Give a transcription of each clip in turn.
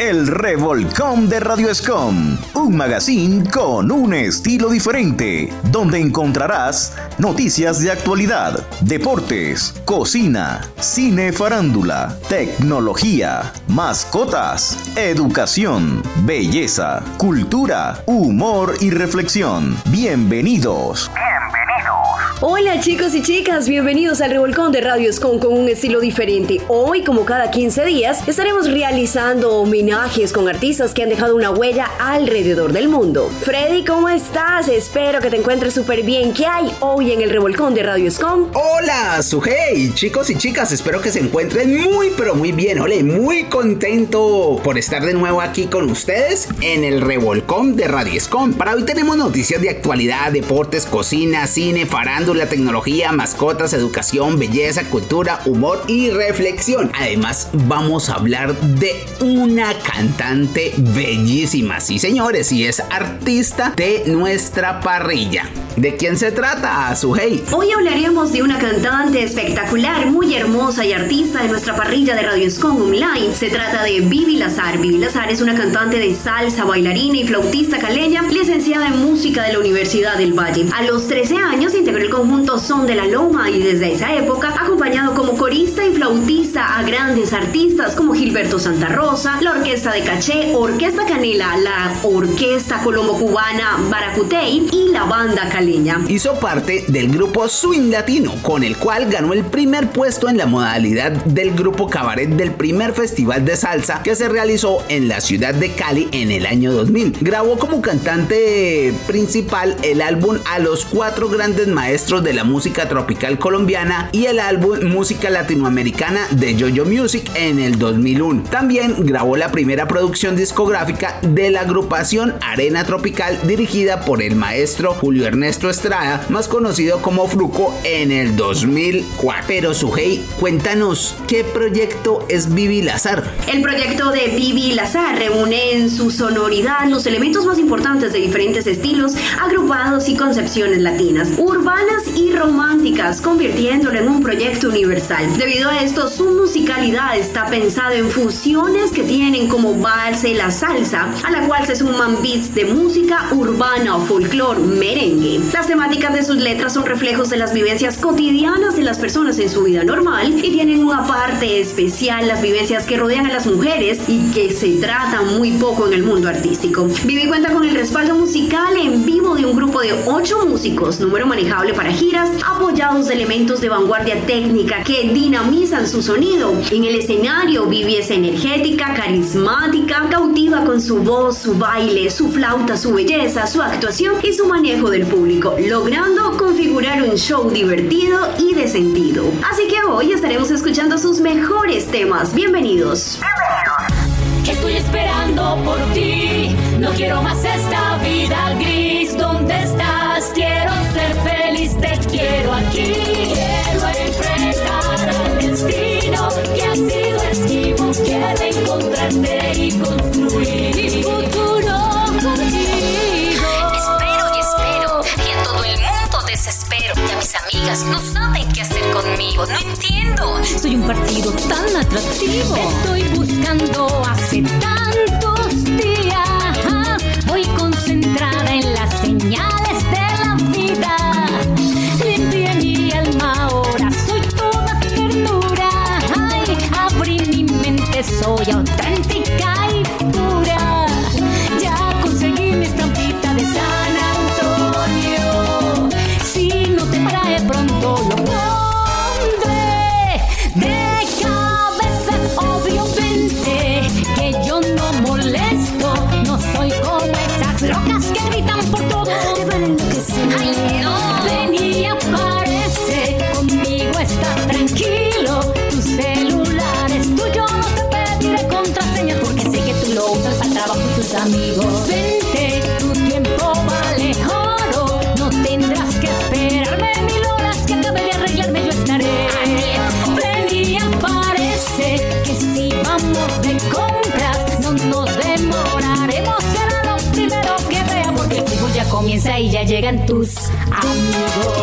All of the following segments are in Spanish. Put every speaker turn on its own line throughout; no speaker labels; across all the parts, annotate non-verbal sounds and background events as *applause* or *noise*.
El Revolcón de Radio Escom, un magazine con un estilo diferente, donde encontrarás noticias de actualidad, deportes, cocina, cine farándula, tecnología, mascotas, educación, belleza, cultura, humor y reflexión. Bienvenidos.
Hola chicos y chicas, bienvenidos al Revolcón de Radio Escom con un estilo diferente. Hoy, como cada 15 días, estaremos realizando homenajes con artistas que han dejado una huella alrededor del mundo. Freddy, ¿cómo estás? Espero que te encuentres súper bien. ¿Qué hay hoy en el Revolcón de Radio Escom?
Hola, Sujei, chicos y chicas, espero que se encuentren muy pero muy bien. Ole, muy contento por estar de nuevo aquí con ustedes en el Revolcón de Radio Escom. Para hoy tenemos noticias de actualidad, deportes, cocina, cine, farándula la tecnología, mascotas, educación, belleza, cultura, humor y reflexión. Además, vamos a hablar de una cantante bellísima, sí señores, y es artista de nuestra parrilla. ¿De quién se trata, Suhey?
Hoy hablaremos de una cantante espectacular, muy hermosa y artista de nuestra parrilla de Radio Scon Online. Se trata de Vivi Lazar. Vivi Lazar es una cantante de salsa, bailarina y flautista caleña, licenciada en música de la Universidad del Valle. A los 13 años integró el conjunto Son de la Loma y desde esa época acompañado como corista y flautista a grandes artistas como Gilberto Santa Rosa, la Orquesta de Caché, Orquesta Canela, la Orquesta Colombo Cubana Baracutey y la Banda Caleña.
Hizo parte del grupo Swing Latino, con el cual ganó el primer puesto en la modalidad del grupo cabaret del primer festival de salsa que se realizó en la ciudad de Cali en el año 2000. Grabó como cantante principal el álbum A los cuatro grandes maestros de la música tropical colombiana y el álbum Música Latinoamericana de Jojo Music en el 2001. También grabó la primera producción discográfica de la agrupación Arena Tropical dirigida por el maestro Julio Ernesto Estrada, más conocido como Fruco, en el 2004. Pero Sujei, cuéntanos, ¿qué proyecto es Vivi Lazar?
El proyecto de Vivi Lazar reúne en su sonoridad los elementos más importantes de diferentes estilos, agrupados y concepciones latinas, urbanas y románticas, convirtiéndolo en un proyecto universal. Debido a esto, su musicalidad está pensada en fusiones que tienen como base la salsa, a la cual se suman beats de música urbana folclore, merengue. Las temáticas de sus letras son reflejos de las vivencias cotidianas de las personas en su vida normal y tienen una parte especial las vivencias que rodean a las mujeres y que se tratan muy poco en el mundo artístico. Vivi cuenta con el respaldo musical en vivo de un grupo de ocho músicos, número manejable para giras apoyados de elementos de vanguardia técnica que dinamizan su sonido. En el escenario Vivi es energética, carismática, cautiva con su voz, su baile, su flauta, su belleza, su actuación y su manejo del público, logrando configurar un show divertido y de sentido. Así que hoy estaremos escuchando sus mejores temas. Bienvenidos.
Estoy esperando por ti, no quiero más esta aquí. Quiero enfrentar al destino que ha sido esquivo. Quiero encontrarte y construir mi futuro contigo.
Espero y espero y a todo el mundo desespero. Y a mis amigas no saben qué hacer conmigo, no entiendo.
Soy un partido tan atractivo. Estoy buscando hace tantos mente, soy ya llegan tus amigos.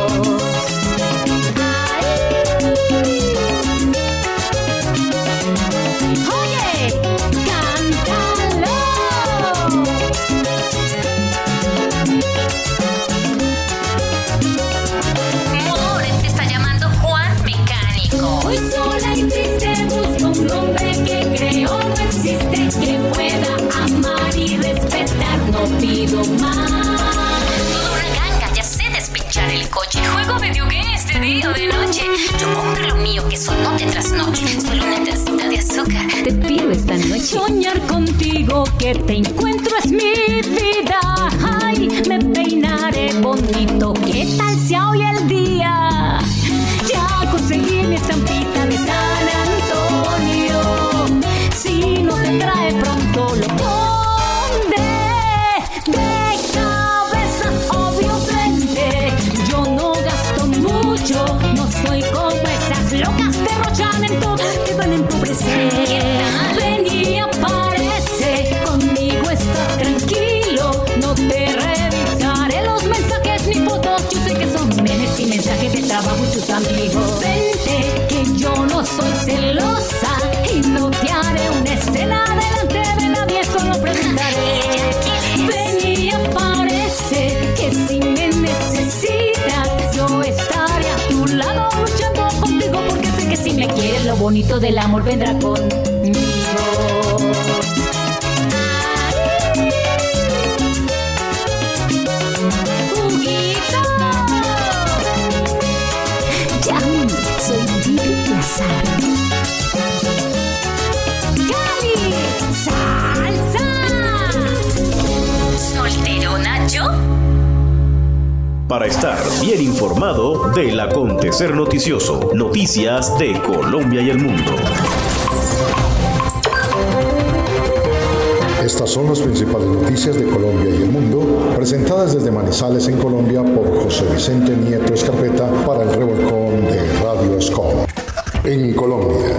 Para estar bien informado del acontecer noticioso, noticias de Colombia y el mundo.
Estas son las principales noticias de Colombia y el mundo, presentadas desde Manizales en Colombia por José Vicente Nieto Escarpeta para el revolcón de Radio Escola. En Colombia,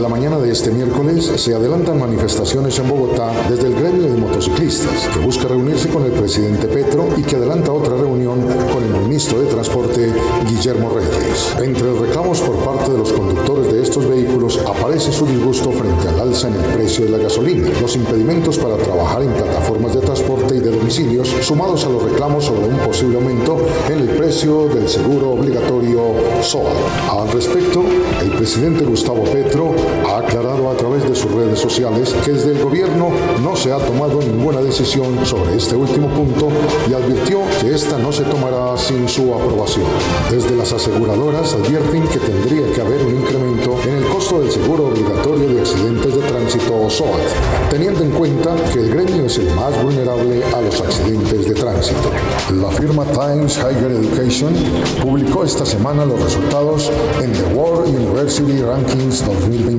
la mañana de este miércoles se adelantan manifestaciones en Bogotá desde el gremio de motociclistas, que busca reunirse con el presidente Petro y que adelanta otra reunión con el ministro de Transporte, Guillermo Reyes. Entre reclamos por parte de los conductores de estos vehículos aparece su disgusto frente al alza en el precio de la gasolina, los impedimentos para trabajar en plataformas de transporte y de domicilios, sumados a los reclamos sobre un posible aumento en el precio del seguro obligatorio SOA. Al respecto, el presidente Gustavo Petro ha aclarado a través de sus redes sociales que desde el gobierno no se ha tomado ninguna decisión sobre este último punto y advirtió que esta no se tomará sin su aprobación. Desde las aseguradoras advierten que tendría que haber un incremento en el costo del seguro obligatorio de accidentes de tránsito SOAT, teniendo en cuenta que el gremio es el más vulnerable a los accidentes de tránsito. La firma Times Higher Education publicó esta semana los resultados en The World University Rankings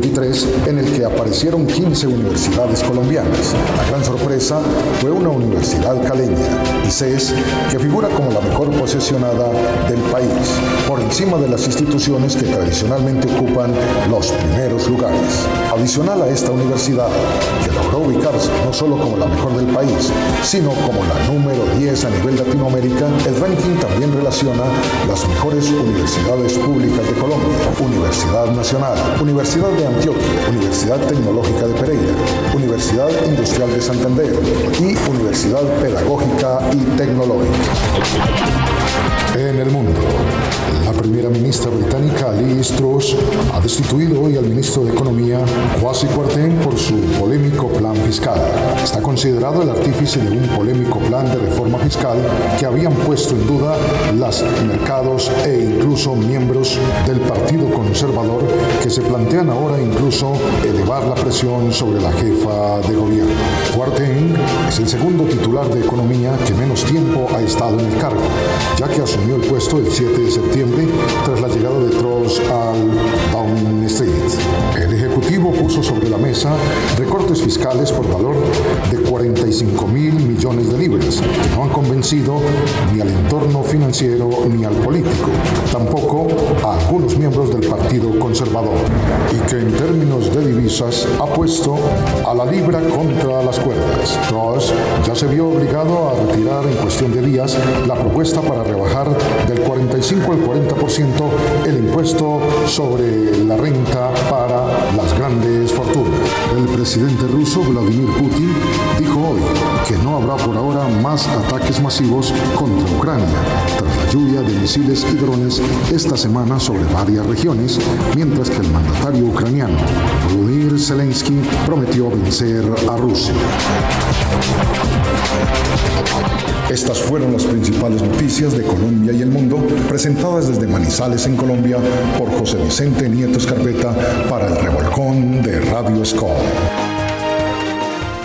2023, en el que aparecieron 15 universidades colombianas. La gran sorpresa fue una universidad caleña, ICES, que figura como la mejor posicionada del país, por encima de las instituciones que tradicionalmente ocupan los primeros lugares. Adicional a esta universidad, que logró ubicarse no solo como la mejor del país, sino como la número 10 a nivel Latinoamérica, el ranking también relaciona las mejores universidades públicas de Colombia, Universidad Nacional, Universidad de Antioquia, Universidad Tecnológica de Pereira, Universidad Industrial de Santander y Universidad Pedagógica y Tecnológica. En el mundo, la primera ministra británica Liz Truss ha destituido hoy al ministro de Economía Kwasi Kwarteng por su polémico plan fiscal. Está considerado el artífice de un polémico plan de reforma fiscal que habían puesto en duda los mercados e incluso miembros del Partido Conservador que se plantean ahora incluso elevar la presión sobre la jefa de gobierno. Kwarteng es el segundo titular de Economía que menos tiempo ha estado en el cargo, ya que asumió el puesto el 7 de septiembre tras la llegada de Truss al Downing Street. El Ejecutivo puso sobre la mesa recortes fiscales por valor de 45 mil millones de libras, que no han convencido ni al entorno financiero ni al político, tampoco a algunos miembros del Partido Conservador, y que en términos de divisas ha puesto a la libra contra las cuerdas. Truss ya se vio obligado a retirar en cuestión de días la propuesta para rebajar del 45 al 40% el impuesto sobre la renta para las grandes fortunas. El presidente ruso Vladimir Putin dijo hoy que no habrá por ahora más ataques masivos contra Ucrania, tras la lluvia de misiles y drones esta semana sobre varias regiones, mientras que el mandatario ucraniano Volodymyr Zelensky prometió vencer a Rusia. Estas fueron las principales noticias de Colombia y el mundo, presentadas desde Manizales en Colombia por José Vicente Nieto Escarpeta para el revolcón de Radio Escom.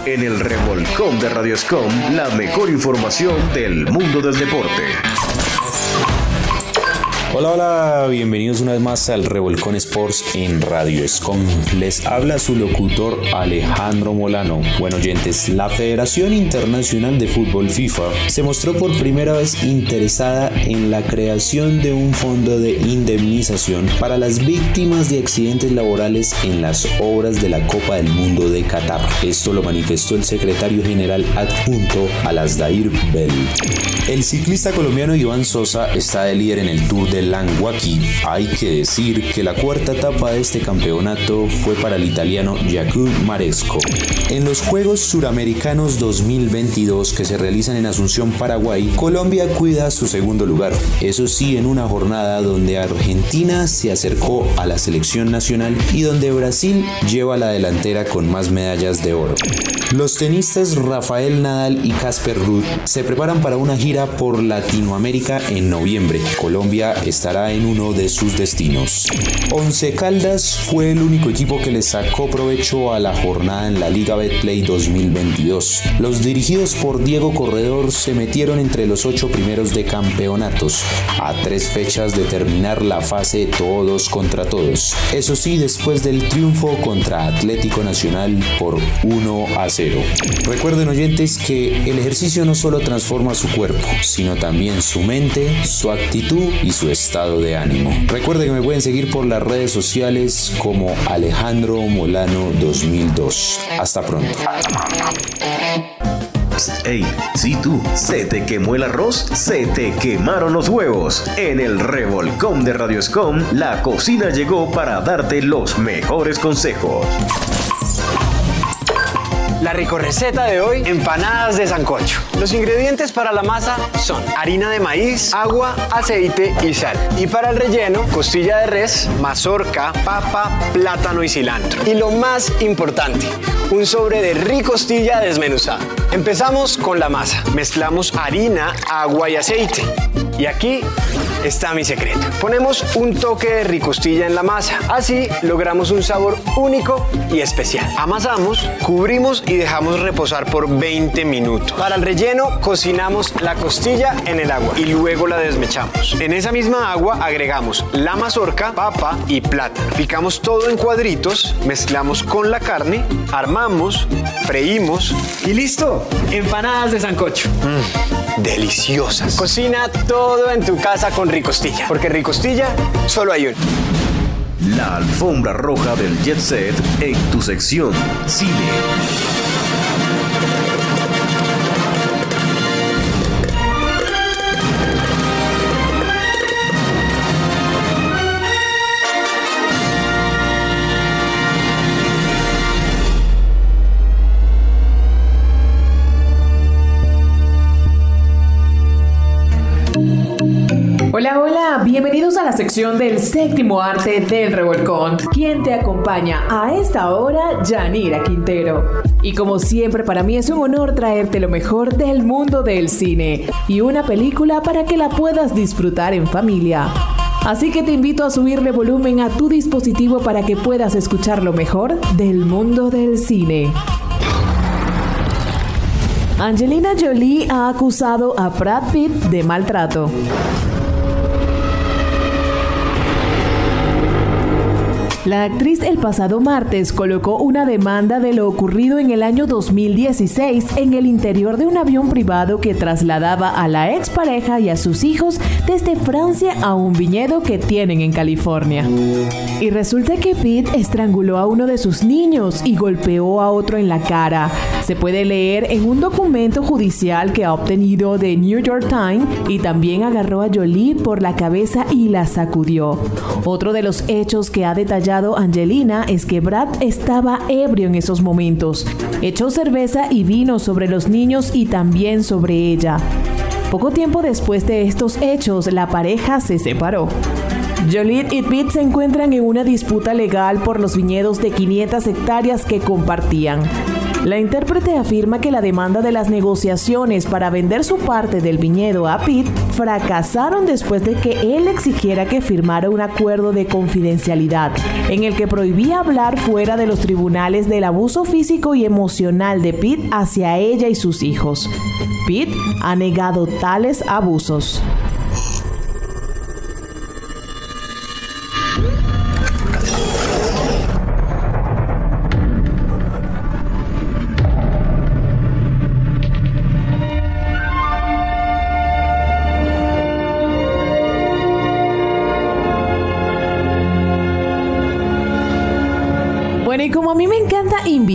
En el revolcón de Radio Escom, la mejor información del mundo del deporte.
Hola, hola, bienvenidos una vez más al Revolcón Sports en Radio Escom. Les habla su locutor Alejandro Molano. Bueno, oyentes, la Federación Internacional de Fútbol FIFA se mostró por primera vez interesada en la creación de un fondo de indemnización para las víctimas de accidentes laborales en las obras de la Copa del Mundo de Qatar. Esto lo manifestó el secretario general adjunto Alasdair Bell. El ciclista colombiano Iván Sosa está de líder en el Tour de Languaki. Hay que decir que la cuarta etapa de este campeonato fue para el italiano Jakub Maresco. En los Juegos Suramericanos 2022 que se realizan en Asunción, Paraguay, Colombia cuida su segundo lugar. Eso sí, en una jornada donde Argentina se acercó a la selección nacional y donde Brasil lleva la delantera con más medallas de oro. Los tenistas Rafael Nadal y Casper Ruud se preparan para una gira por Latinoamérica en noviembre. Colombia estará en uno de sus destinos. Once Caldas fue el único equipo que le sacó provecho a la jornada en la Liga Betplay 2022. Los dirigidos por Diego Corredor se metieron entre los ocho primeros de campeonatos, a tres fechas de terminar la fase todos contra todos. Eso sí, después del triunfo contra Atlético Nacional por 1 a 0. Recuerden oyentes que el ejercicio no solo transforma su cuerpo, sino también su mente, su actitud y su estado de ánimo. Recuerden que me pueden seguir por las redes sociales como Alejandro Molano 2002. Hasta pronto.
Ey, si tú, se te quemó el arroz, se te quemaron los huevos. En el revolcón de Radio Escom, la cocina llegó para darte los mejores consejos.
La rico receta de hoy, empanadas de sancocho. Los ingredientes para la masa son harina de maíz, agua, aceite y sal. Y para el relleno, costilla de res, mazorca, papa, plátano y cilantro. Y lo más importante, un sobre de ricostilla desmenuzada. Empezamos con la masa. Mezclamos harina, agua y aceite. Y aquí está mi secreto. Ponemos un toque de ricostilla en la masa. Así logramos un sabor único y especial. Amasamos, cubrimos y dejamos reposar por 20 minutos. Para el relleno cocinamos la costilla en el agua y luego la desmechamos. En esa misma agua agregamos la mazorca, papa y plátano. Picamos todo en cuadritos, mezclamos con la carne, armamos, freímos y listo. Empanadas de sancocho. Mm, deliciosas. Cocina todo en tu casa con ricostilla, porque ricostilla solo hay uno.
La alfombra roja del Jet Set en tu sección Cine.
La sección del séptimo arte del revolcón. Quien te acompaña a esta hora, Yanira Quintero. Y como siempre, para mí es un honor traerte lo mejor del mundo del cine y una película para que la puedas disfrutar en familia. Así que te invito a subirle volumen a tu dispositivo para que puedas escuchar lo mejor del mundo del cine. Angelina Jolie ha acusado a Brad Pitt de maltrato. La actriz el pasado martes colocó una demanda de lo ocurrido en el año 2016 en el interior de un avión privado que trasladaba a la expareja y a sus hijos desde Francia a un viñedo que tienen en California. Y resulta que Pete estranguló a uno de sus niños y golpeó a otro en la cara. se puede leer en un documento judicial que ha obtenido de New York Times y también agarró a Jolie por la cabeza y la sacudió. Otro de los hechos que ha detallado Angelina es que Brad estaba ebrio en esos momentos. Echó cerveza y vino sobre los niños y también sobre ella. Poco tiempo después de estos hechos, la pareja se separó. Joliet y Pete se encuentran en una disputa legal por los viñedos de 500 hectáreas que compartían. La intérprete afirma que la demanda de las negociaciones para vender su parte del viñedo a Pete fracasaron después de que él exigiera que firmara un acuerdo de confidencialidad en el que prohibía hablar fuera de los tribunales del abuso físico y emocional de Pete hacia ella y sus hijos. Pete ha negado tales abusos.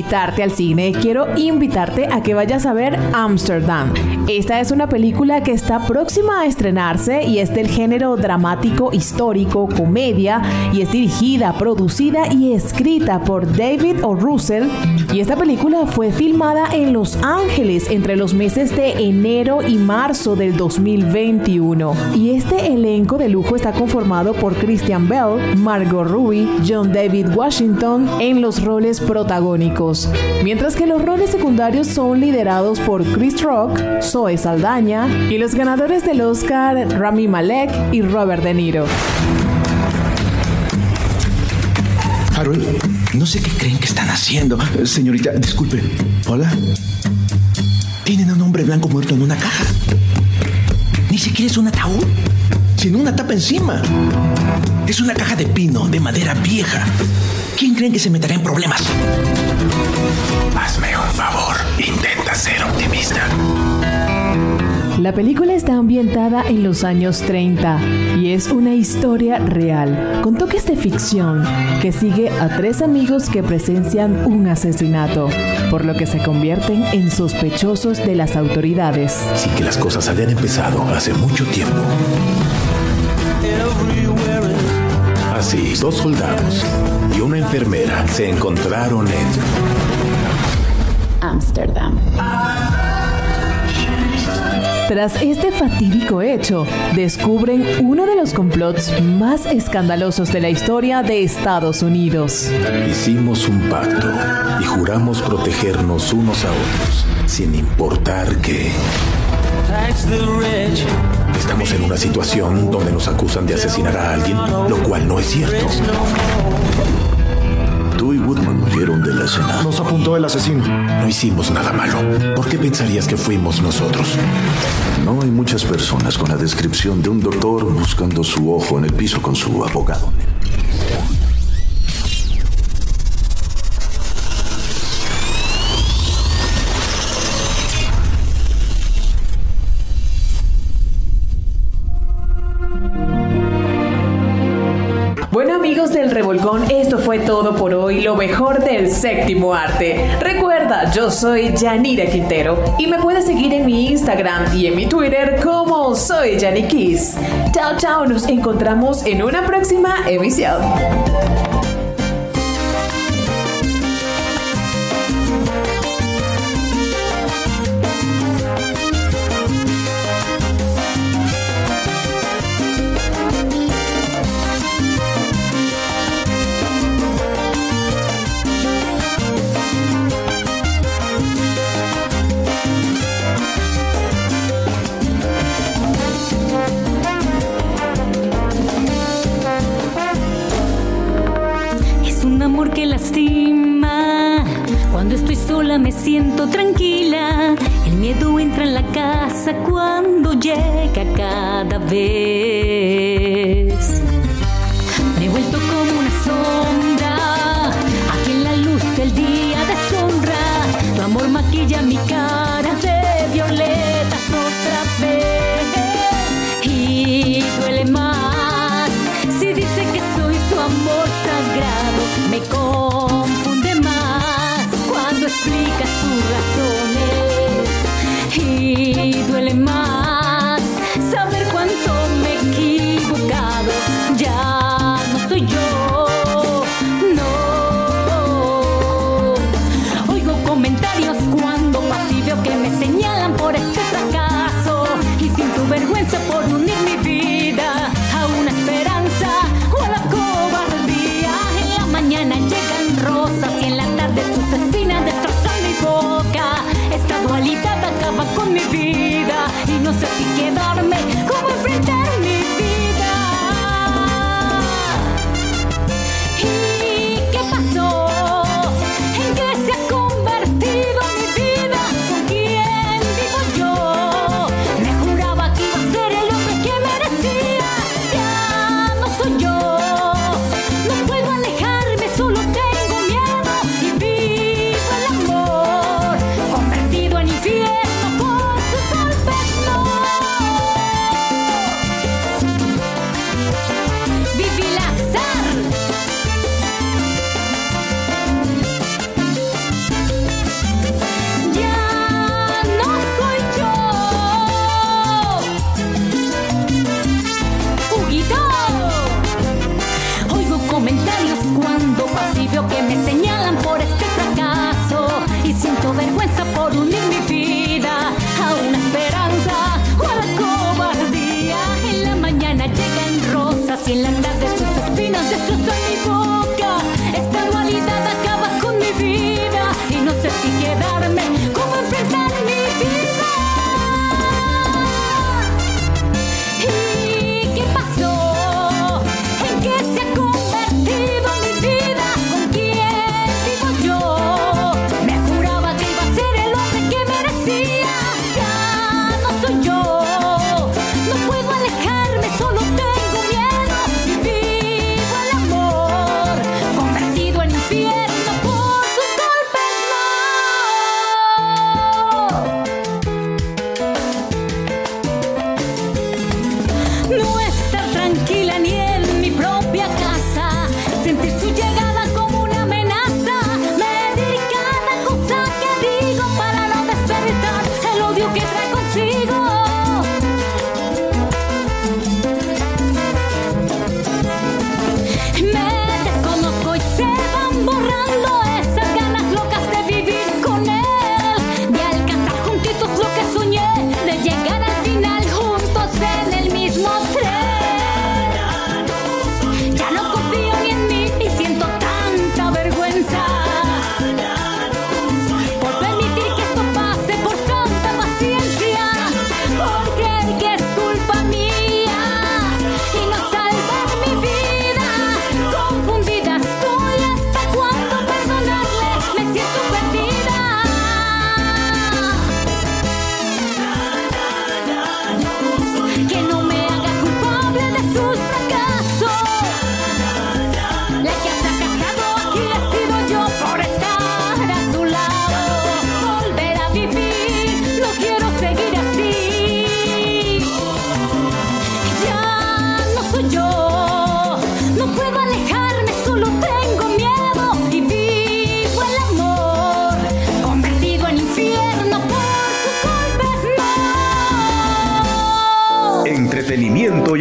Invitarte al cine, quiero invitarte a que vayas a ver Amsterdam. Esta es una película que está próxima a estrenarse y es del género dramático, histórico, comedia y es dirigida, producida y escrita por David O. Russell. Y esta película fue filmada en Los Ángeles entre los meses de enero y marzo del 2021. Y este elenco de lujo está conformado por Christian Bell, Margot Robbie, John David Washington en los roles protagónicos, mientras que los roles secundarios son liderados por Chris Rock, Zoe Saldaña y los ganadores del Oscar Rami Malek y Robert De Niro.
Harold, no sé qué creen que están haciendo. Eh, Señorita, disculpe. Hola. Tienen a un hombre blanco muerto en una caja. Ni siquiera es un ataúd, sino una tapa encima. Es una caja de pino, de madera vieja. ¿Quién creen que se meterá en problemas? Hazme un favor. Intenta ser optimista.
La película está ambientada en los años 30 y es una historia real, con toques de ficción, que sigue a tres amigos que presencian un asesinato, por lo que se convierten en sospechosos de las autoridades.
Así que las cosas habían empezado hace mucho tiempo. Así, dos soldados y una enfermera se encontraron en
Ámsterdam.
Tras este fatídico hecho, descubren uno de los complots más escandalosos de la historia de Estados Unidos.
Hicimos un pacto y juramos protegernos unos a otros, sin importar que... Estamos en una situación donde nos acusan de asesinar a alguien, lo cual no es cierto. Tú y Woodman huyeron de la escena.
Nos apuntó el asesino.
No hicimos nada malo. ¿Por qué pensarías que fuimos nosotros? No hay muchas personas con la descripción de un doctor buscando su ojo en el piso con su abogado.
Mejor del séptimo arte. Recuerda, yo soy Yanira Quintero y me puedes seguir en mi Instagram y en mi Twitter como soy Kiss. Chao, chao, nos encontramos en una próxima emisión.
Maquilla mi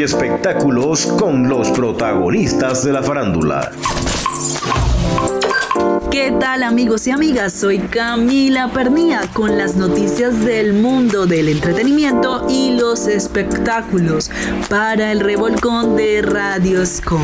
y
espectáculos con los protagonistas de la farándula.
¿Qué tal amigos y amigas? Soy Camila Pernía con las noticias del mundo del entretenimiento y los espectáculos para el revolcón de Radioscom.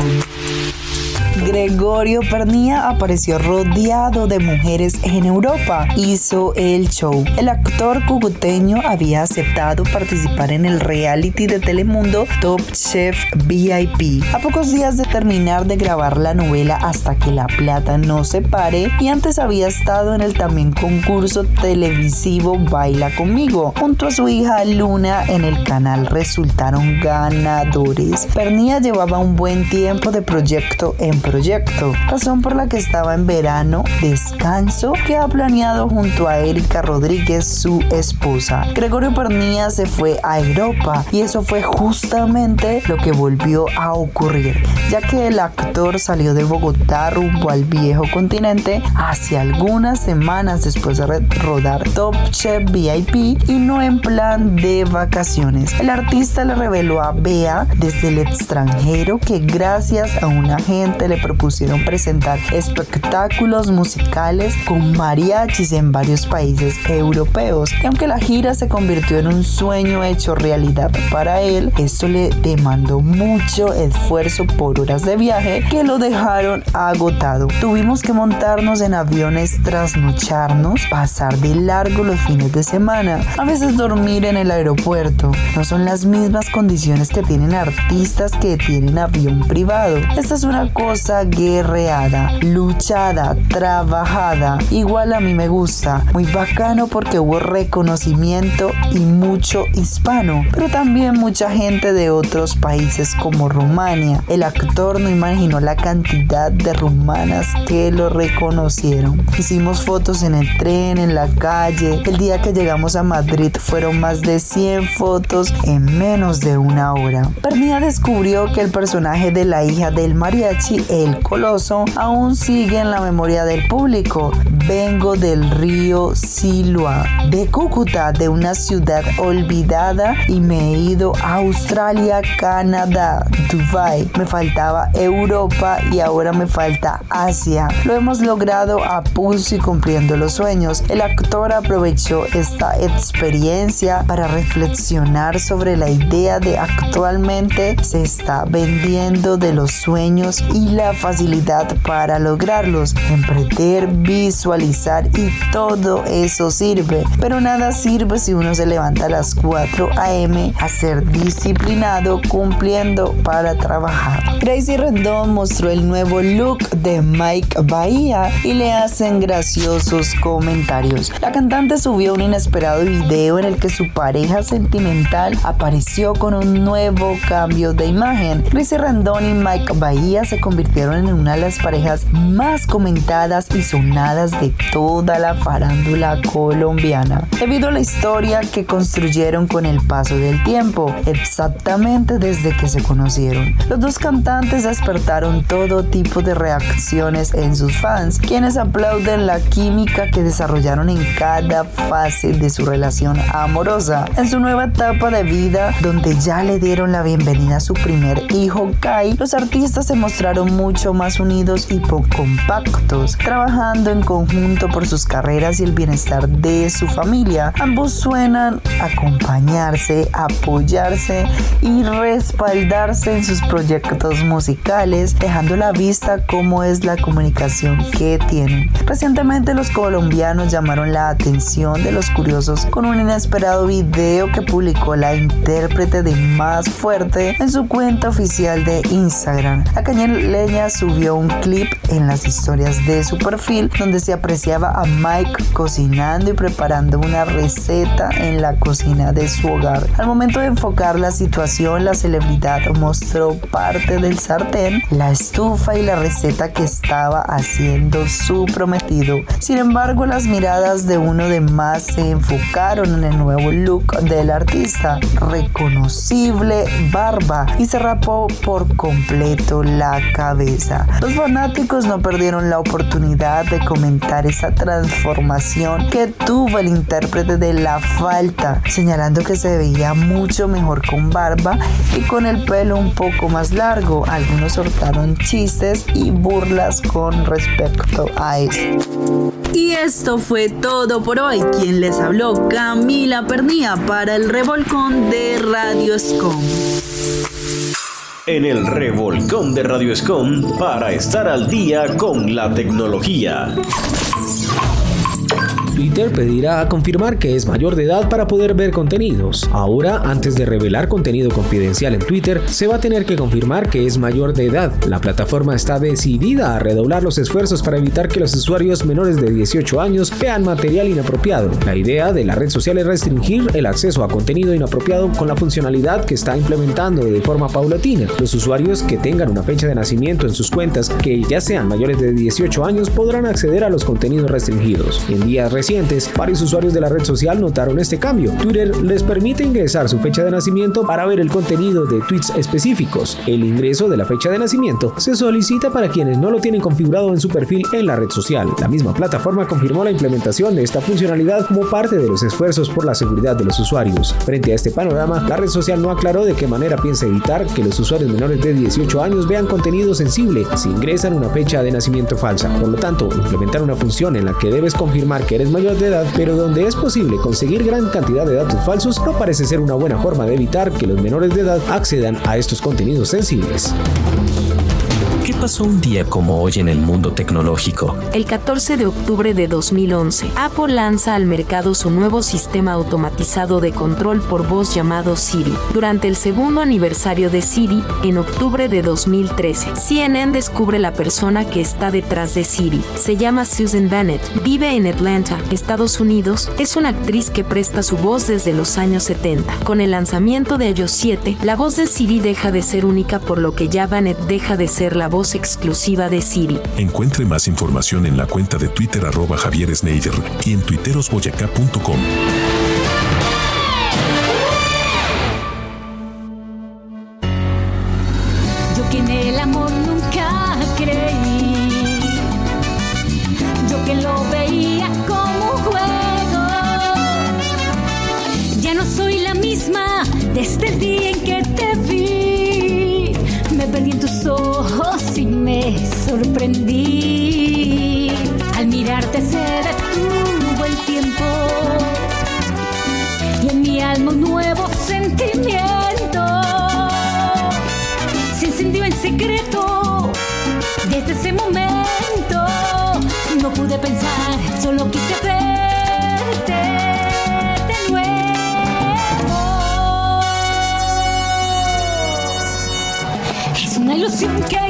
Gregorio Pernía apareció rodeado de mujeres en Europa. Hizo el show. El actor cubuteño había aceptado participar en el reality de Telemundo Top Chef VIP. A pocos días de terminar de grabar la novela Hasta que la plata no se pare y antes había estado en el también concurso televisivo Baila conmigo junto a su hija Luna en el canal resultaron ganadores. Pernía llevaba un buen tiempo de proyecto en proyecto proyecto, razón por la que estaba en verano descanso que ha planeado junto a Erika Rodríguez, su esposa. Gregorio Pernía se fue a Europa y eso fue justamente lo que volvió a ocurrir, ya que el actor salió de Bogotá rumbo al viejo continente hace algunas semanas después de rodar Top Chef VIP y no en plan de vacaciones. El artista le reveló a Bea desde el extranjero que gracias a un agente le propusieron presentar espectáculos musicales con mariachis en varios países europeos. Y aunque la gira se convirtió en un sueño hecho realidad para él, esto le demandó mucho esfuerzo por horas de viaje que lo dejaron agotado. Tuvimos que montarnos en aviones, trasnocharnos, pasar de largo los fines de semana, a veces dormir en el aeropuerto. No son las mismas condiciones que tienen artistas que tienen avión privado. Esta es una cosa guerreada, luchada, trabajada. Igual a mí me gusta. Muy bacano porque hubo reconocimiento y mucho hispano, pero también mucha gente de otros países como Rumania. El actor no imaginó la cantidad de rumanas que lo reconocieron. Hicimos fotos en el tren, en la calle. El día que llegamos a Madrid fueron más de 100 fotos en menos de una hora. Pernia descubrió que el personaje de la hija del mariachi, el coloso, aún sigue en la memoria del público. Vengo del río Silua, de Cúcuta, de una ciudad olvidada y me he ido a Australia, Canadá, Dubai. Me faltaba Europa y ahora me falta Asia. Lo hemos logrado a pulso y cumpliendo los sueños. El actor aprovechó esta experiencia para reflexionar sobre la idea de actualmente se está vendiendo de los sueños y la facilidad para lograrlos. Emprender, visualizar y todo eso sirve. Pero nada sirve si uno se levanta a las 4 a.m. a ser disciplinado cumpliendo para trabajar. Crazy Rendón mostró el nuevo look de Mike Bahía y le hacen graciosos comentarios. La cantante subió un inesperado video en el que su pareja sentimental apareció con un nuevo cambio de imagen. Crazy Rendón y Mike Bahía se convirtieron en una de las parejas más comentadas y sonadas de toda la farándula colombiana, debido a la historia que construyeron con el paso del tiempo, exactamente desde que se conocieron. Los dos cantantes despertaron todo tipo de reacciones en sus fans, quienes aplauden la química que desarrollaron en cada fase de su relación amorosa. En su nueva etapa de vida, donde ya le dieron la bienvenida a su primer hijo Kai, los artistas se mostraron más unidos y compactos, trabajando en conjunto por sus carreras y el bienestar de su familia. Ambos suenan acompañarse, apoyarse y respaldarse en sus proyectos musicales, dejando la vista cómo es la comunicación que tienen. Recientemente los colombianos llamaron la atención de los curiosos con un inesperado video que publicó la intérprete de Más Fuerte en su cuenta oficial de Instagram. La subió un clip en las historias de su perfil donde se apreciaba a Mike cocinando y preparando una receta en la cocina de su hogar. Al momento de enfocar la situación, la celebridad mostró parte del sartén, la estufa y la receta que estaba haciendo su prometido. Sin embargo, las miradas de uno de más se enfocaron en el nuevo look del artista, reconocible barba y se rapó por completo la cabeza. Los fanáticos no perdieron la oportunidad de comentar esa transformación que tuvo el intérprete de La Falta, señalando que se veía mucho mejor con barba y con el pelo un poco más largo. Algunos soltaron chistes y burlas con respecto a esto. Y esto fue todo por hoy. Quien les habló, Camila Pernía para el revolcón de Radio Scom.
En el revolcón de Radio Escom para estar al día con la tecnología.
Twitter pedirá confirmar que es mayor de edad para poder ver contenidos. Ahora, antes de revelar contenido confidencial en Twitter, se va a tener que confirmar que es mayor de edad. La plataforma está decidida a redoblar los esfuerzos para evitar que los usuarios menores de 18 años vean material inapropiado. La idea de la red social es restringir el acceso a contenido inapropiado con la funcionalidad que está implementando de forma paulatina. Los usuarios que tengan una fecha de nacimiento en sus cuentas que ya sean mayores de 18 años podrán acceder a los contenidos restringidos. En días recientes, varios usuarios de la red social notaron este cambio. Twitter les permite ingresar su fecha de nacimiento para ver el contenido de tweets específicos. El ingreso de la fecha de nacimiento se solicita para quienes no lo tienen configurado en su perfil en la red social. La misma plataforma confirmó la implementación de esta funcionalidad como parte de los esfuerzos por la seguridad de los usuarios. Frente a este panorama, la red social no aclaró de qué manera piensa evitar que los usuarios menores de 18 años vean contenido sensible si ingresan una fecha de nacimiento falsa. Por lo tanto, implementar una función en la que debes confirmar que eres mayor de edad, pero donde es posible conseguir gran cantidad de datos falsos, no parece ser una buena forma de evitar que los menores de edad accedan a estos contenidos sensibles.
¿Qué pasó un día como hoy en el mundo tecnológico?
El 14 de octubre de 2011, Apple lanza al mercado su nuevo sistema automatizado de control por voz llamado Siri. Durante el segundo aniversario de Siri, en octubre de 2013, CNN descubre la persona que está detrás de Siri. Se llama Susan Bennett, vive en Atlanta, Estados Unidos, es una actriz que presta su voz desde los años 70. Con el lanzamiento de iOS 7, la voz de Siri deja de ser única por lo que ya Bennett deja de ser la voz exclusiva de Siri.
Encuentre más información en la cuenta de Twitter arroba Javier y en twitterosboyacá.com.
Al mirarte se detuvo el tiempo. Y en mi alma un nuevo sentimiento se encendió en secreto. Desde ese momento no pude pensar, solo quise verte una ilusión que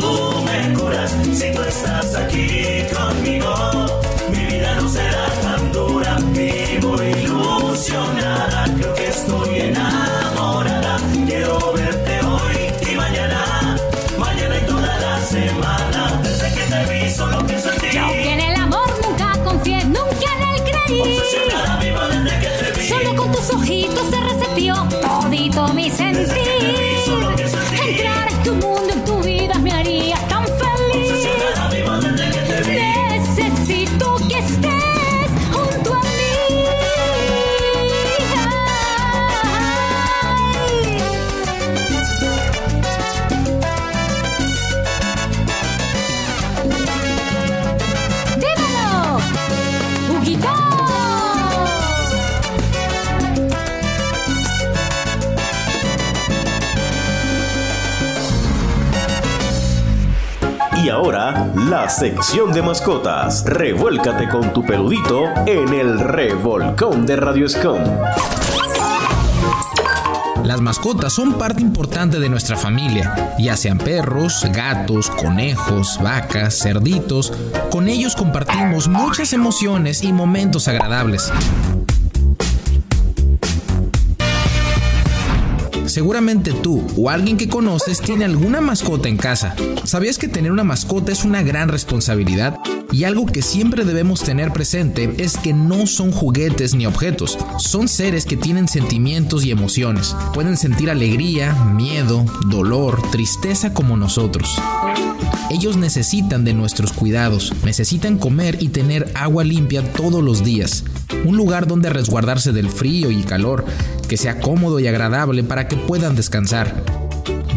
tú me curas. Si tú estás aquí
sección de mascotas. Revuélcate con tu peludito en el revolcón de Radio Escom.
Las mascotas son parte importante de nuestra familia, ya sean perros, gatos, conejos, vacas, cerditos. Con ellos compartimos muchas emociones y momentos agradables. Seguramente tú o alguien que conoces tiene alguna mascota en casa. ¿Sabías que tener una mascota es una gran responsabilidad? Y algo que siempre debemos tener presente es que no son juguetes ni objetos, son seres que tienen sentimientos y emociones. Pueden sentir alegría, miedo, dolor, tristeza como nosotros. Ellos necesitan de nuestros cuidados, necesitan comer y tener agua limpia todos los días, un lugar donde resguardarse del frío y calor, que sea cómodo y agradable para que puedan descansar.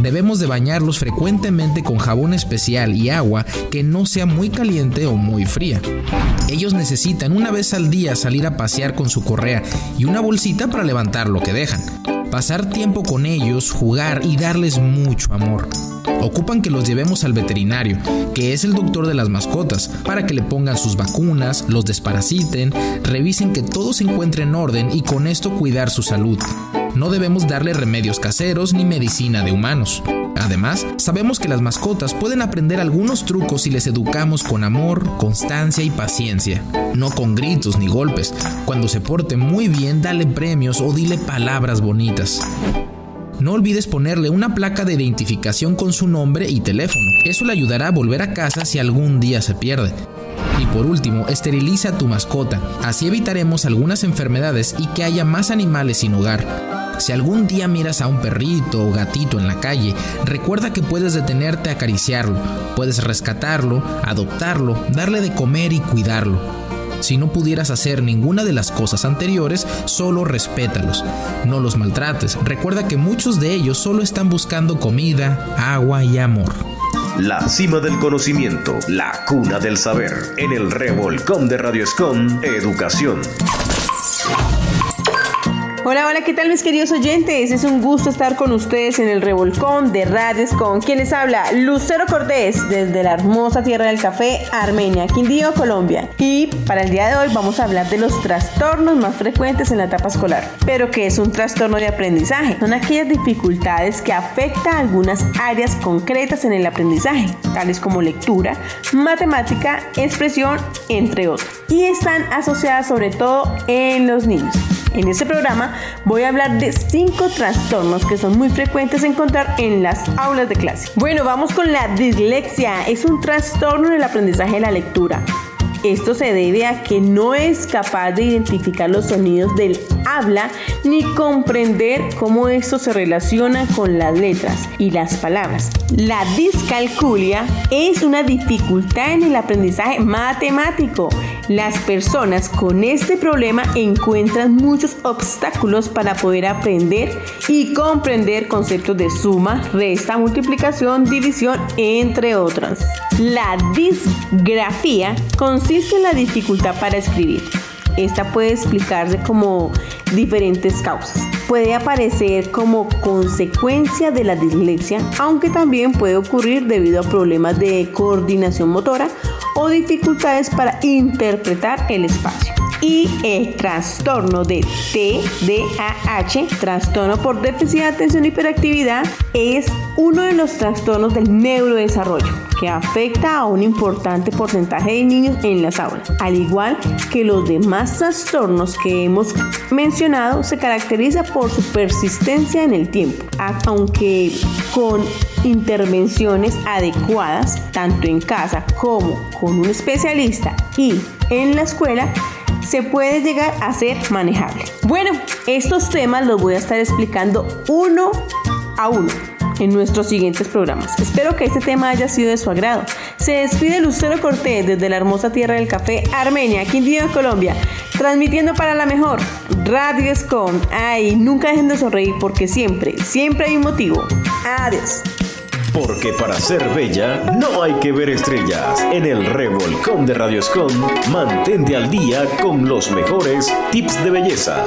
Debemos de bañarlos frecuentemente con jabón especial y agua que no sea muy caliente o muy fría. Ellos necesitan una vez al día salir a pasear con su correa y una bolsita para levantar lo que dejan. Pasar tiempo con ellos, jugar y darles mucho amor. Ocupan que los llevemos al veterinario, que es el doctor de las mascotas, para que le pongan sus vacunas, los desparasiten, revisen que todo se encuentre en orden y con esto cuidar su salud. No debemos darle remedios caseros ni medicina de humanos. Además, sabemos que las mascotas pueden aprender algunos trucos si les educamos con amor, constancia y paciencia, no con gritos ni golpes. Cuando se porte muy bien, dale premios o dile palabras bonitas. No olvides ponerle una placa de identificación con su nombre y teléfono. Eso le ayudará a volver a casa si algún día se pierde. Y por último, esteriliza a tu mascota. Así evitaremos algunas enfermedades y que haya más animales sin hogar. Si algún día miras a un perrito o gatito en la calle, recuerda que puedes detenerte a acariciarlo, puedes rescatarlo, adoptarlo, darle de comer y cuidarlo. Si no pudieras hacer ninguna de las cosas anteriores, solo respétalos. No los maltrates. Recuerda que muchos de ellos solo están buscando comida, agua y amor.
La cima del conocimiento, la cuna del saber. En el revolcón de Radio Escom, Educación.
Hola, hola, ¿qué tal mis queridos oyentes? Es un gusto estar con ustedes en el revolcón de Radios con quien les habla Lucero Cortés desde la hermosa tierra del café Armenia, Quindío, Colombia. Y para el día de hoy vamos a hablar de los trastornos más frecuentes en la etapa escolar. Pero ¿qué es un trastorno de aprendizaje? Son aquellas dificultades que afectan algunas áreas concretas en el aprendizaje, tales como lectura, matemática, expresión, entre otros. Y están asociadas sobre todo en los niños. En este programa voy a hablar de cinco trastornos que son muy frecuentes encontrar en las aulas de clase. Bueno, vamos con la dislexia. Es un trastorno en el aprendizaje de la lectura. Esto se debe a que no es capaz de identificar los sonidos del habla ni comprender cómo esto se relaciona con las letras y las palabras. La discalculia es una dificultad en el aprendizaje matemático. Las personas con este problema encuentran muchos obstáculos para poder aprender y comprender conceptos de suma, resta, multiplicación, división, entre otras. La disgrafía consiste en la dificultad para escribir. Esta puede explicarse como diferentes causas. Puede aparecer como consecuencia de la dislexia, aunque también puede ocurrir debido a problemas de coordinación motora o dificultades para interpretar el espacio. Y el trastorno de TDAH, trastorno por déficit de atención y hiperactividad, es uno de los trastornos del neurodesarrollo que afecta a un importante porcentaje de niños en las aulas. Al igual que los demás trastornos que hemos mencionado, se caracteriza por su persistencia en el tiempo, aunque con intervenciones adecuadas, tanto en casa como con un especialista y en la escuela, se puede llegar a ser manejable. Bueno, estos temas los voy a estar explicando uno a uno en nuestros siguientes programas. Espero que este tema haya sido de su agrado. Se despide Lucero Cortés desde la hermosa tierra del café Armenia, Quindío, Colombia, transmitiendo para la mejor Radio Escom. Ay, nunca dejen de sonreír porque siempre, siempre hay un motivo. Adiós.
Porque para ser bella no hay que ver estrellas. En el Revolcón de Radioscom, mantente al día con los mejores tips de belleza.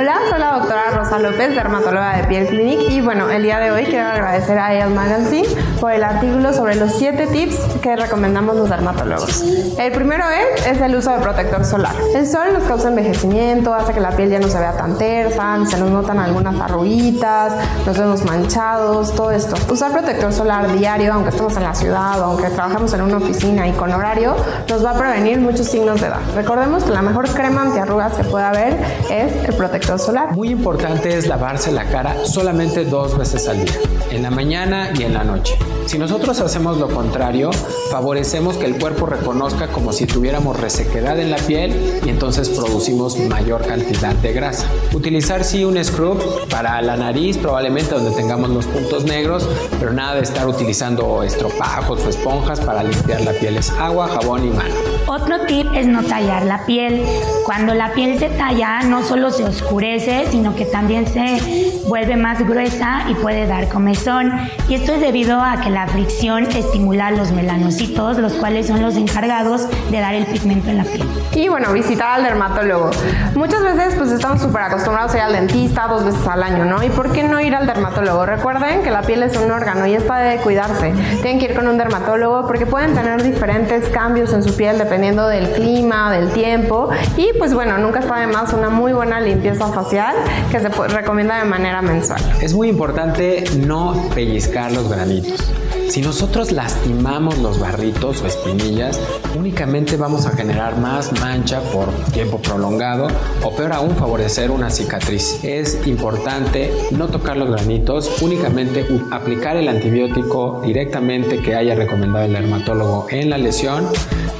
Hola, soy la doctora Rosa López, dermatóloga de Piel Clinic y bueno, el día de hoy quiero agradecer a Elle Magazine por el artículo sobre los 7 tips que recomendamos los dermatólogos. El primero es, es el uso de protector solar. El sol nos causa envejecimiento, hace que la piel ya no se vea tan tersa, se nos notan algunas arruguitas, nos vemos manchados, todo esto. Usar protector solar diario, aunque estemos en la ciudad o aunque trabajemos en una oficina y con horario, nos va a prevenir muchos signos de edad. Recordemos que la mejor crema antiarrugas que puede haber es el protector solar.
Muy importante es lavarse la cara solamente dos veces al día, en la mañana y en la noche. Si nosotros hacemos lo contrario, favorecemos que el cuerpo reconozca como si tuviéramos resequedad en la piel y entonces producimos mayor cantidad de grasa. Utilizar sí un scrub para la nariz, probablemente donde tengamos los puntos negros, pero nada de estar utilizando estropajos o esponjas para limpiar la piel. Es agua, jabón y mano.
Otro tip es no tallar la piel. Cuando la piel se talla, no solo se oscurece, sino que también se vuelve más gruesa y puede dar comezón. Y esto es debido a que la fricción estimula los melanocitos, los cuales son los encargados de dar el pigmento en la piel.
Y bueno, visitar al dermatólogo. Muchas veces pues estamos súper acostumbrados a ir al dentista dos veces al año, ¿no? ¿Y por qué no ir al dermatólogo? Recuerden que la piel es un órgano y esta debe cuidarse. Tienen que ir con un dermatólogo porque pueden tener diferentes cambios en su piel dependiendo del clima, del tiempo. Y pues bueno, nunca está de más una muy buena limpieza facial que se recomienda de manera mensual.
Es muy importante no pellizcar los granitos. Si nosotros lastimamos los barritos o espinillas, únicamente vamos a generar más mancha por tiempo prolongado o peor aún favorecer una cicatriz. Es importante no tocar los granitos, únicamente aplicar el antibiótico directamente que haya recomendado el dermatólogo en la lesión,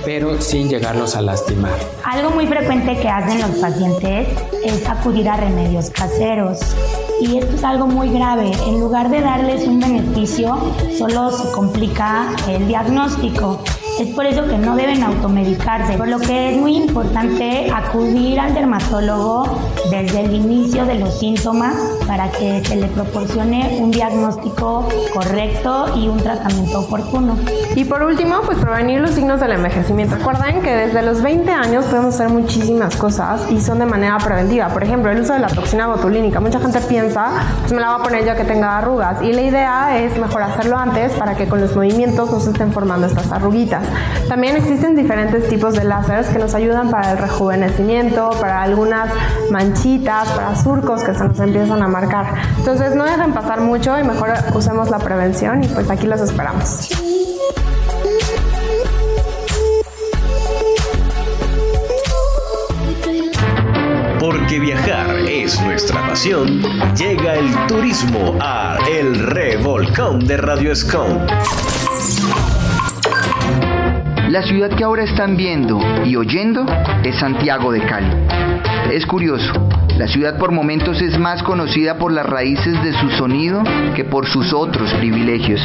pero sin llegarlos a lastimar.
Algo muy frecuente que hacen los pacientes es acudir a remedios caseros. Y esto es algo muy grave. En lugar de darles un beneficio, solo se complica el diagnóstico. Es por eso que no deben automedicarse, por lo que es muy importante acudir al dermatólogo desde el inicio de los síntomas para que se le proporcione un diagnóstico correcto y un tratamiento oportuno.
Y por último, pues prevenir los signos del envejecimiento. Recuerden que desde los 20 años podemos hacer muchísimas cosas y son de manera preventiva. Por ejemplo, el uso de la toxina botulínica. Mucha gente piensa, pues me la voy a poner ya que tenga arrugas. Y la idea es mejor hacerlo antes para que con los movimientos no se estén formando estas arruguitas. También existen diferentes tipos de láseres que nos ayudan para el rejuvenecimiento, para algunas manchitas, para surcos que se nos empiezan a marcar. Entonces no dejen pasar mucho y mejor usemos la prevención y pues aquí los esperamos.
Porque viajar es nuestra pasión, llega el turismo a El Revolcón de Radio Escom.
La ciudad que ahora están viendo y oyendo es Santiago de Cali. Es curioso, la ciudad por momentos es más conocida por las raíces de su sonido que por sus otros privilegios.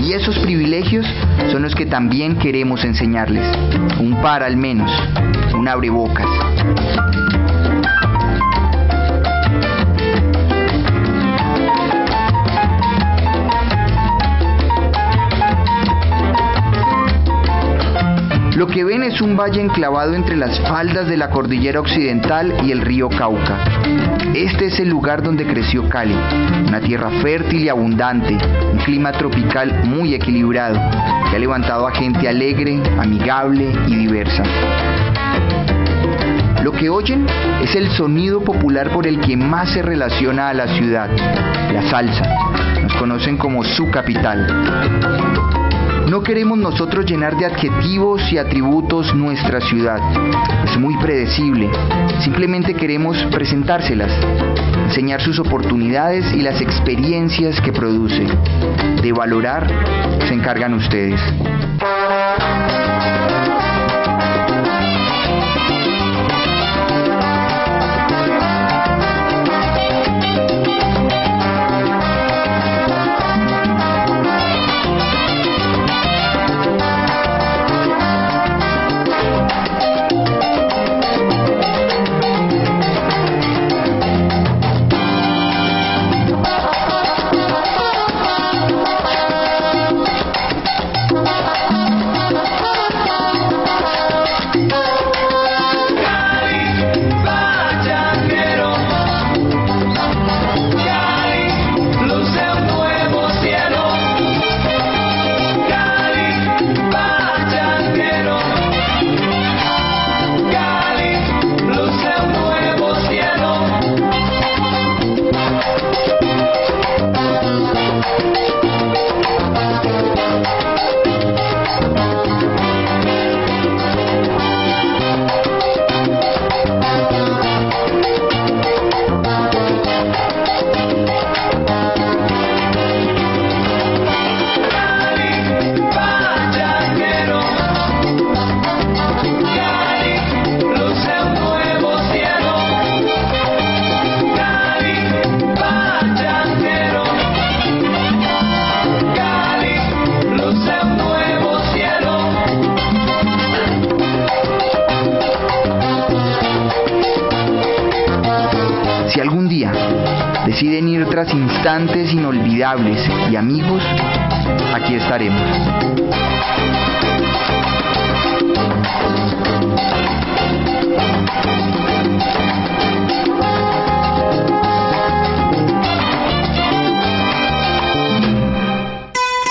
Y esos privilegios son los que también queremos enseñarles. Un par al menos, un abrebocas. Lo que ven es un valle enclavado entre las faldas de la cordillera occidental y el río Cauca. Este es el lugar donde creció Cali, una tierra fértil y abundante, un clima tropical muy equilibrado, que ha levantado a gente alegre, amigable y diversa. Lo que oyen es el sonido popular por el que más se relaciona a la ciudad, la salsa. Nos conocen como su capital. No queremos nosotros llenar de adjetivos y atributos nuestra ciudad. Es muy predecible. Simplemente queremos presentárselas, enseñar sus oportunidades y las experiencias que produce. De valorar se encargan ustedes. Y amigos, aquí estaremos.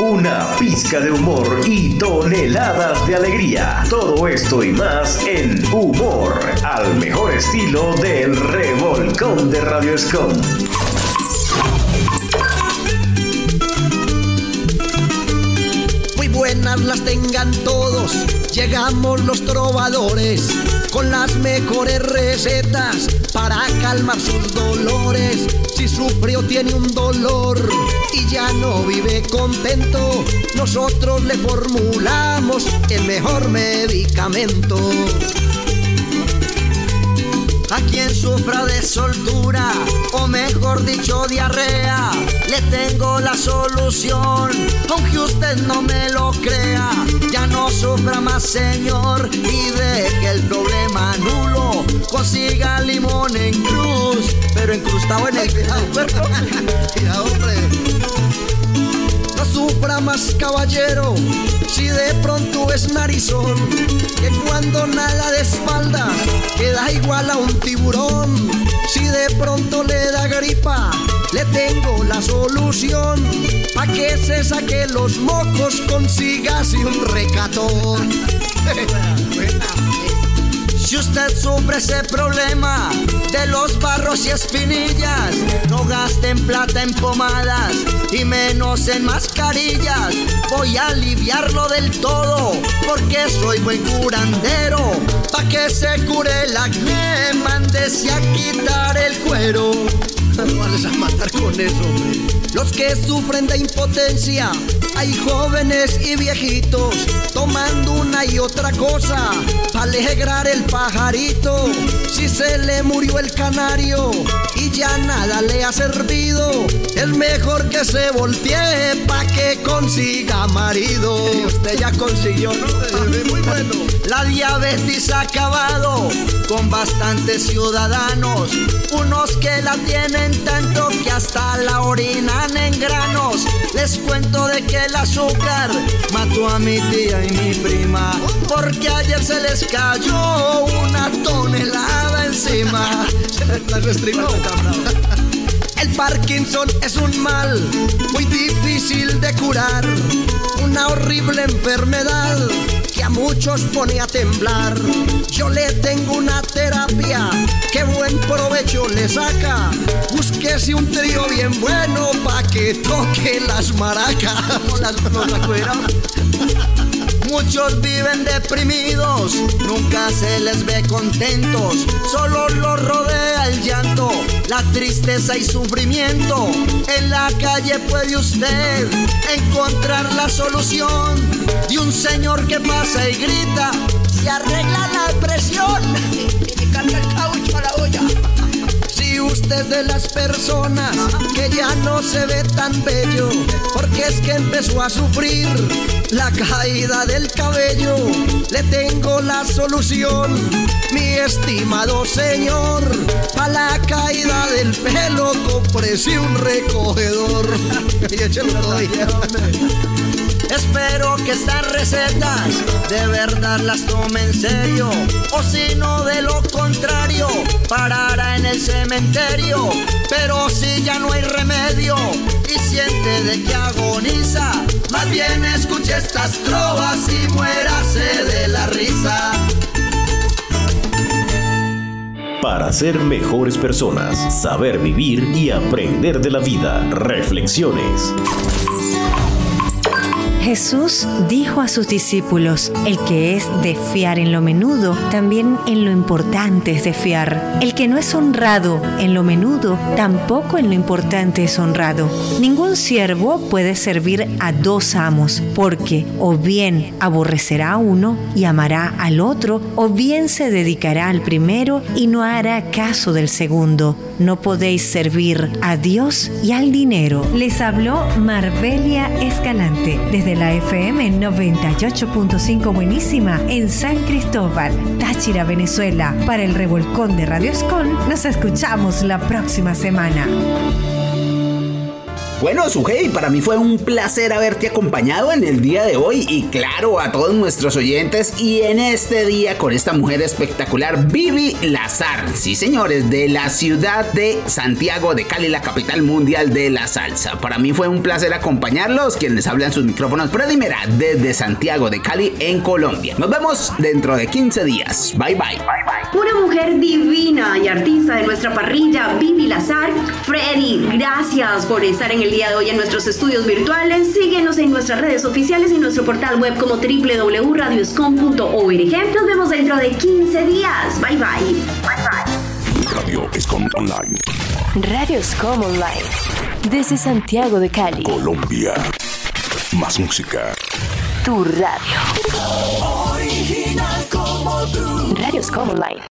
Una pizca de humor y toneladas de alegría. Todo esto y más en Humor, al mejor estilo del revolcón de Radio Escom.
Las tengan todos. Llegamos los trovadores con las mejores recetas para calmar sus dolores. Si sufrió tiene un dolor y ya no vive contento, nosotros le formulamos el mejor medicamento. A quien sufra de soltura, o mejor dicho diarrea, le tengo la solución, aunque usted no me lo crea. Ya no sufra más, señor, y deje el problema nulo. Consiga limón en cruz, pero encrustado en el *laughs* hombre. No sufra más, caballero, si de pronto es narizón, que cuando nada de espalda queda igual a un tiburón. Si de pronto le da gripa, le tengo la solución. Pa' que se saque los mocos, consiga así un recatón. *laughs* Si usted sufre ese problema de los barros y espinillas, no gasten plata en pomadas y menos en mascarillas. Voy a aliviarlo del todo porque soy buen curandero. Pa' que se cure el acné, mándese a quitar el cuero. *laughs* No vales a matar con eso, hombre. Los que sufren de impotencia, hay jóvenes y viejitos tomando una y otra cosa para alegrar el pajarito. Si se le murió el canario y ya nada le ha servido. Es mejor que se voltee pa' que consiga marido.
Y usted ya consiguió, ¿no? *laughs* Muy bueno.
La diabetes ha acabado con bastantes ciudadanos. Unos que la tienen tanto que hasta la orinan en granos. Les cuento de que el azúcar mató a mi tía y mi prima. Porque ayer se les cayó una tonelada. El Parkinson es un mal muy difícil de curar, una horrible enfermedad que a muchos pone a temblar. Yo le tengo una terapia que buen provecho le saca. Búsquese un trío bien bueno pa' que toque las maracas. Muchos viven deprimidos, nunca se les ve contentos, solo los rodea el llanto, la tristeza y sufrimiento. En la calle puede usted encontrar la solución de un señor que pasa y grita, se arregla la depresión *laughs* y le carga el caucho a la olla. Usted de las personas que ya no se ve tan bello, porque es que empezó a sufrir la caída del cabello, le tengo la solución, mi estimado señor. A la caída del pelo, cómprese un recogedor. *laughs* y échelo todo ahí. Espero que estas recetas de verdad las tome en serio. O si no, de lo contrario, parará en el cementerio. Pero si ya no hay remedio y siente de que agoniza, más bien escuche estas trovas y muérase de la risa.
Para ser mejores personas, saber vivir y aprender de la vida. Reflexiones.
Jesús dijo a sus discípulos, el que es de fiar en lo menudo, también en lo importante es de fiar. El que no es honrado en lo menudo, tampoco en lo importante es honrado. Ningún siervo puede servir a dos amos, porque o bien aborrecerá a uno y amará al otro, o bien se dedicará al primero y no hará caso del segundo. No podéis servir a Dios y al dinero. Les habló Marbelia Escalante desde la FM 98.5 Buenísima en San Cristóbal, Táchira, Venezuela. Para el revolcón de Radio Escon, nos escuchamos la próxima semana.
Bueno, Sujei, para mí fue un placer haberte acompañado en el día de hoy y claro, a todos nuestros oyentes y en este día con esta mujer espectacular, Vivi Lazar. Sí, señores, de la ciudad de Santiago de Cali, la capital mundial de la salsa. Para mí fue un placer acompañarlos, quienes hablan sus micrófonos Predimera desde Santiago de Cali en Colombia. Nos vemos dentro de 15 días. Bye bye.
Una mujer divina y artista de nuestra parrilla, Vivi Lazar. Freddy, gracias por estar en el día de hoy en nuestros estudios virtuales. Síguenos en nuestras redes oficiales y nuestro portal web como www.radioscom.org. Nos vemos dentro de 15 días. Bye bye. Bye bye.
Radio Escom Online.
Radioscom Online. Desde Santiago de Cali.
Colombia. Más música.
Tu radio.
Original como tú.
Radioscom Online.